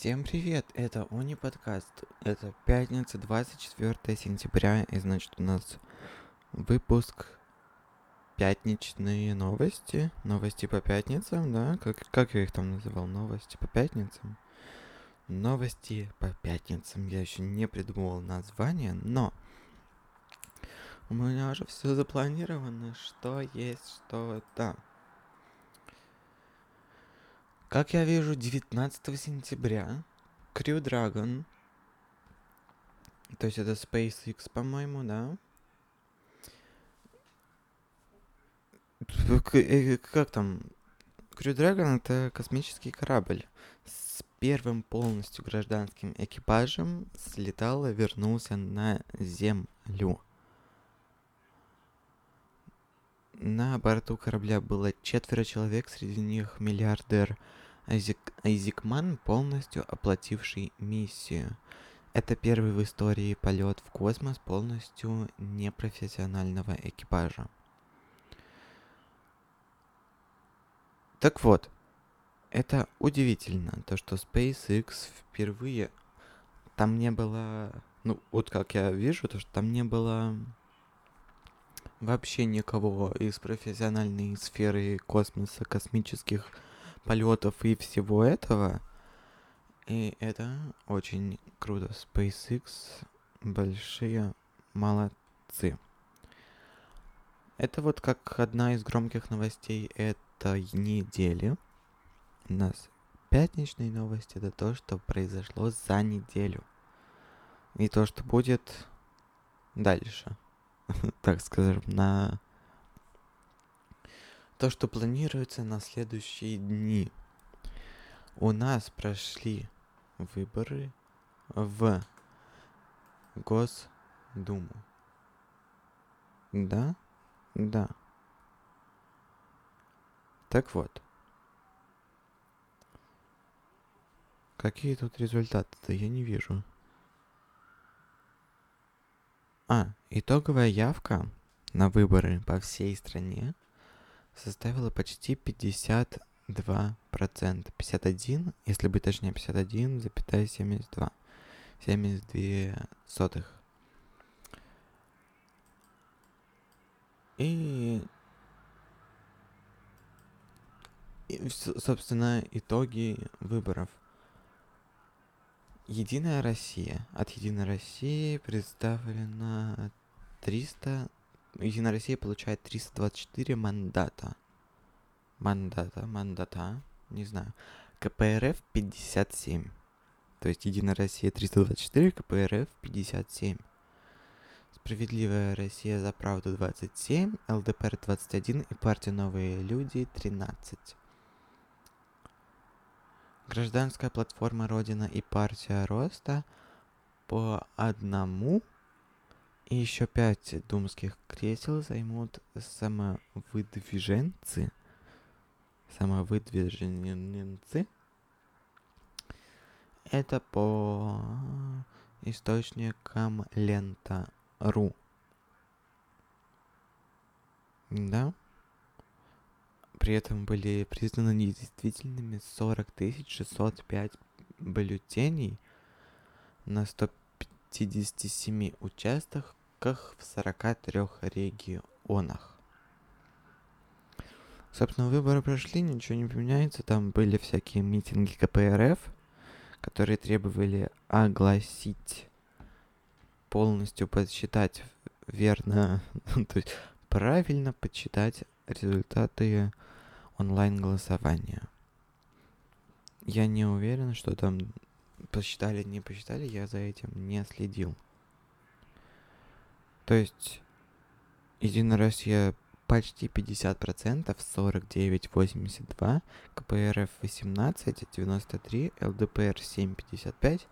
Всем привет, это Уни подкаст. Это пятница, 24 сентября, и значит у нас выпуск пятничные новости. Новости по пятницам, да? Как, как я их там называл? Новости по пятницам? Новости по пятницам. Я еще не придумывал название, но у меня уже все запланировано, что есть, что да. Как я вижу, 19 сентября Crew Dragon, то есть это SpaceX, по-моему, да? Э, как там? Crew Dragon это космический корабль с первым полностью гражданским экипажем слетал и вернулся на Землю. На борту корабля было четверо человек, среди них миллиардер Айзек, Айзекман, полностью оплативший миссию. Это первый в истории полет в космос полностью непрофессионального экипажа. Так вот, это удивительно, то что SpaceX впервые там не было, ну вот как я вижу, то что там не было вообще никого из профессиональной сферы космоса, космических полетов и всего этого. И это очень круто. SpaceX большие молодцы. Это вот как одна из громких новостей этой недели. У нас пятничные новости это то, что произошло за неделю. И то, что будет дальше. так скажем, на то, что планируется на следующие дни. У нас прошли выборы в Госдуму. Да? Да. Так вот. Какие тут результаты-то? Я не вижу. А, итоговая явка на выборы по всей стране составила почти 52%. 51, если быть точнее, 51,72. 72 сотых. И, и, собственно, итоги выборов. Единая Россия. От Единой России представлено 300 Единая Россия получает 324 мандата. Мандата, мандата, не знаю. КПРФ 57. То есть Единая Россия 324, КПРФ 57. Справедливая Россия за правду 27, ЛДПР 21 и партия Новые Люди 13. Гражданская платформа Родина и партия Роста по одному и еще пять думских кресел займут самовыдвиженцы. Самовыдвиженцы. Это по источникам лента.ру. Да. При этом были признаны недействительными 40 605 бюллетеней на 157 участках в 43 регионах. Собственно, выборы прошли, ничего не поменяется. Там были всякие митинги КПРФ, которые требовали огласить, полностью подсчитать верно, то есть правильно подсчитать результаты онлайн-голосования. Я не уверен, что там посчитали, не посчитали, я за этим не следил. То есть Единая Россия почти 50%, 49,82, КПРФ 18, 93, ЛДПР 7,55,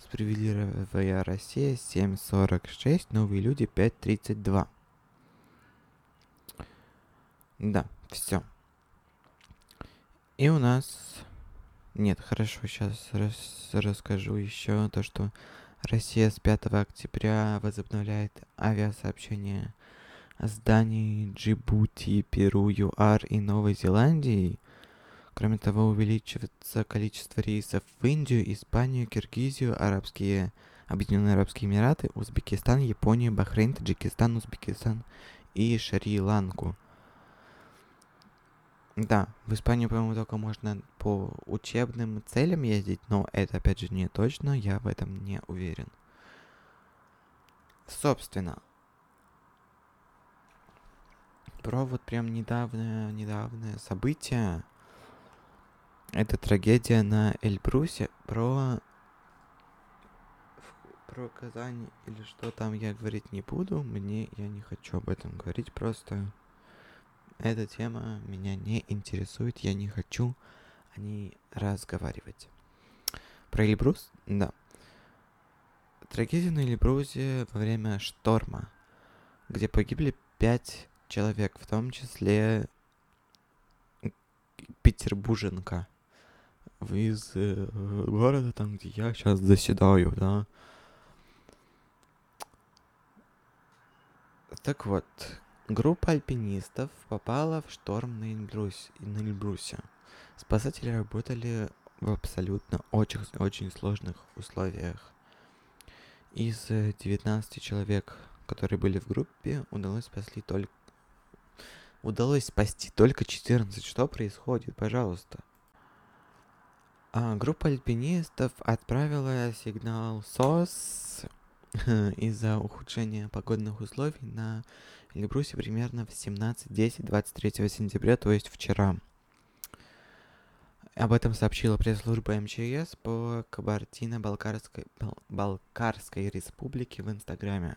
Справедливая Россия 7,46, Новые люди 5,32. Да, все. И у нас... Нет, хорошо, сейчас рас... расскажу еще то, что Россия с 5 октября возобновляет авиасообщение с Данией, Джибути, Перу, ЮАР и Новой Зеландией. Кроме того, увеличивается количество рейсов в Индию, Испанию, Киргизию, Арабские, Объединенные Арабские Эмираты, Узбекистан, Японию, Бахрейн, Таджикистан, Узбекистан и Шри-Ланку. Да, в Испанию, по-моему, только можно по учебным целям ездить, но это, опять же, не точно, я в этом не уверен. Собственно, про вот прям недавнее, недавнее событие, это трагедия на Эльбрусе, про про Казань или что там я говорить не буду, мне я не хочу об этом говорить, просто эта тема меня не интересует, я не хочу о ней разговаривать. Про Эльбрус? Да. Трагедия на Эльбрусе во время шторма, где погибли пять человек, в том числе петербурженка из э, города, там, где я сейчас заседаю, да. Так вот, группа альпинистов попала в шторм на, Эльбрус, на Эльбрусе. Спасатели работали в абсолютно очень, очень сложных условиях. Из 19 человек, которые были в группе, удалось спасти только удалось спасти только 14. Что происходит, пожалуйста? А, группа альпинистов отправила сигнал СОС из-за ухудшения погодных условий на Эльбрусе примерно в 17.10 23 сентября, то есть вчера. Об этом сообщила пресс-служба МЧС по Кабардино-Балкарской Балкарской республике в Инстаграме.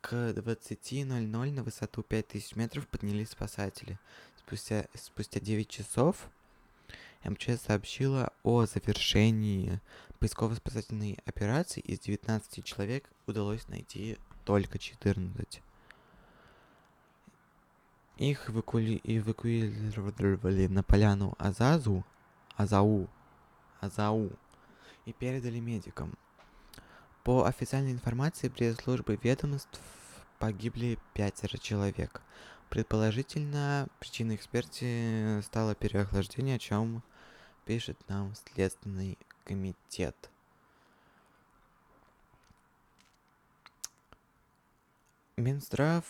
К 20.00 на высоту 5000 метров поднялись спасатели. Спустя, спустя 9 часов МЧС сообщила о завершении поисково-спасательной операции. Из 19 человек удалось найти только 14. Их эвакуи... эвакуировали на поляну Азазу, Азау, Азау и передали медикам. По официальной информации пресс-службы ведомств погибли пятеро человек. Предположительно, причиной эксперти стало переохлаждение, о чем пишет нам Следственный комитет. Минздрав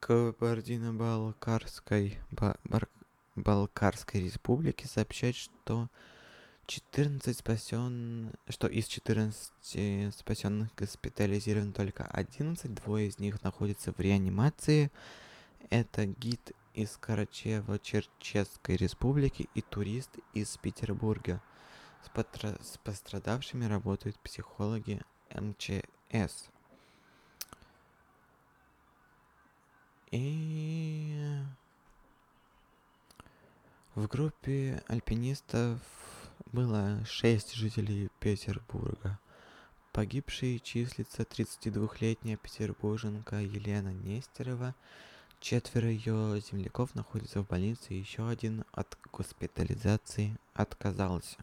Кабардино-Балкарской Балкарской республики сообщает, что 14 спасен, что из 14 спасенных госпитализирован только 11, двое из них находятся в реанимации. Это гид из Карачево-Черчесской республики и турист из Петербурга. С, потра... с пострадавшими работают психологи МЧС. И в группе альпинистов было шесть жителей Петербурга. Погибшей числится 32-летняя петербурженка Елена Нестерова. Четверо ее земляков находятся в больнице, еще один от госпитализации отказался.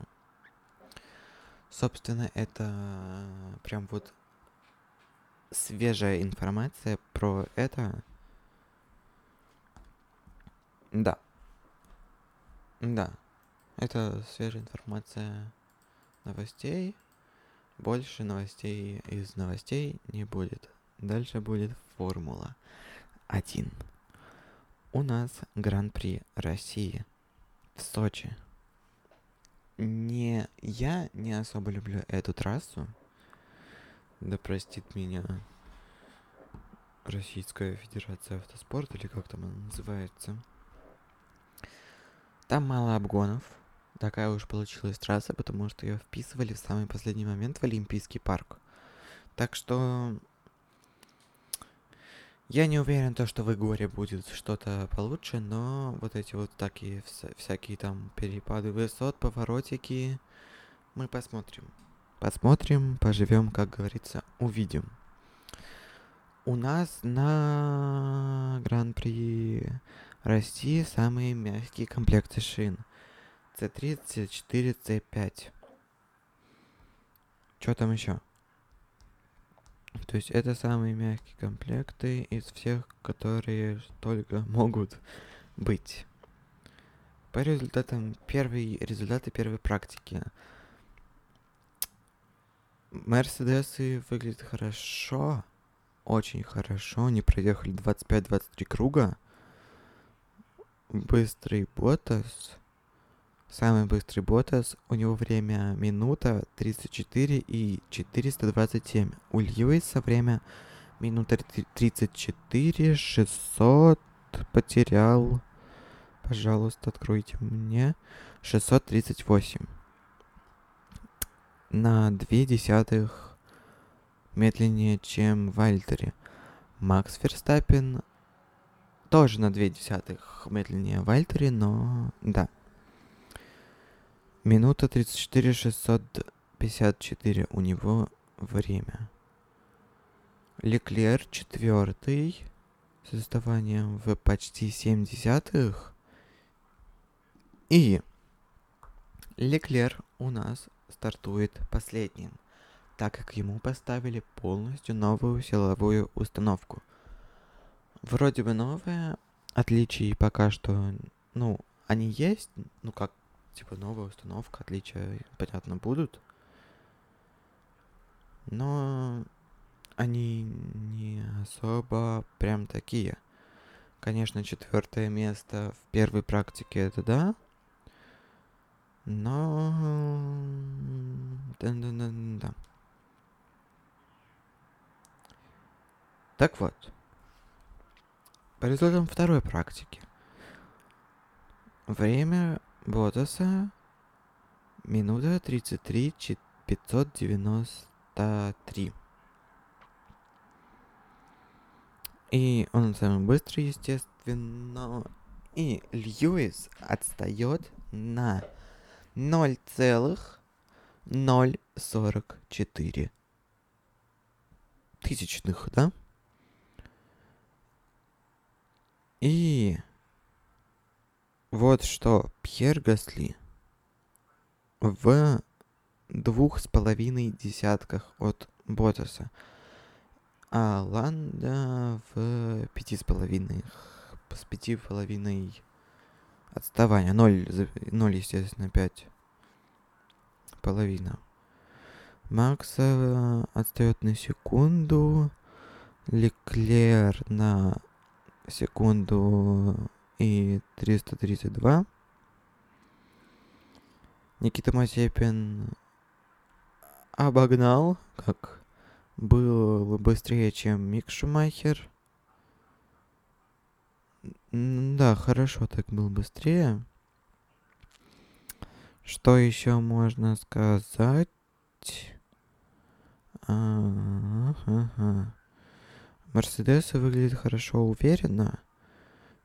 Собственно, это прям вот свежая информация про это. Да. Да. Это свежая информация новостей. Больше новостей из новостей не будет. Дальше будет Формула 1. У нас Гран-при России в Сочи. Не я не особо люблю эту трассу. Да простит меня Российская Федерация Автоспорта, или как там она называется. Там мало обгонов. Такая уж получилась трасса, потому что ее вписывали в самый последний момент в Олимпийский парк. Так что я не уверен, то, что в Игоре будет что-то получше, но вот эти вот такие вся- всякие там перепады высот, поворотики, мы посмотрим. Посмотрим, поживем, как говорится, увидим. У нас на Гран-при России самые мягкие комплекты шин. C3, C4, C5. Что там еще? То есть это самые мягкие комплекты из всех, которые только могут быть. По результатам первой результаты первой практики. Мерседесы выглядят хорошо, очень хорошо. Они проехали 25-23 круга. Быстрый Ботас. Самый быстрый Ботас. У него время минута 34 и 427. У Льюиса время минута 34 600 потерял. Пожалуйста, откройте мне. 638. На две десятых медленнее, чем в Альтере. Макс Ферстаппин тоже на две десятых медленнее в Альтере, но да. Минута 34 654 у него время. Леклер четвертый с отставанием в почти 7 десятых. И Леклер у нас стартует последним, так как ему поставили полностью новую силовую установку. Вроде бы новая, отличий пока что, ну, они есть, ну как, типа новая установка, отличия, понятно, будут. Но они не особо прям такие. Конечно, четвертое место в первой практике это да, но... Да, да, да, да. Так вот. По результатам второй практики. Время Ботаса минута 33 593. И он самый быстрый, естественно. И Льюис отстает на 0,044 тысячных, да? И вот что Пьер Гасли в двух с половиной десятках от Ботаса, а Ланда в пяти с половиной, с пяти с половиной Отставание. 0, 0 естественно, 5. Половина. Макс э, отстает на секунду. Леклер на секунду и 332. Никита Мазепин обогнал, как был быстрее, чем Мик Шумахер. Да, хорошо, так был быстрее. Что еще можно сказать? Ага. Мерседесы выглядит хорошо, уверенно.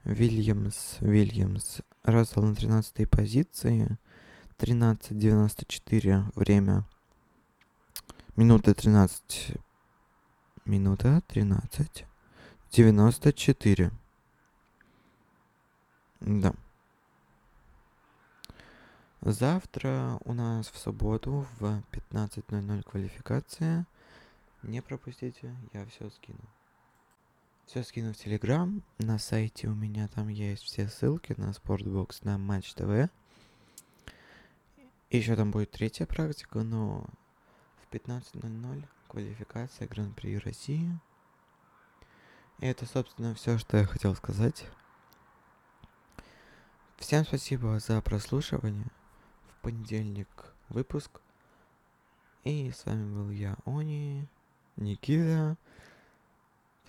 Вильямс, Вильямс. Рассел на 13 позиции. 13.94 время. Минута 13. Минута 13. 94. Да. Завтра у нас в субботу в 15.00 квалификация. Не пропустите, я все скину. Все скину в Телеграм. На сайте у меня там есть все ссылки на спортбокс, на Матч ТВ. Еще там будет третья практика, но в 15.00 квалификация Гран-при России. И это, собственно, все, что я хотел сказать. Всем спасибо за прослушивание. В понедельник выпуск. И с вами был я, Они, Никита.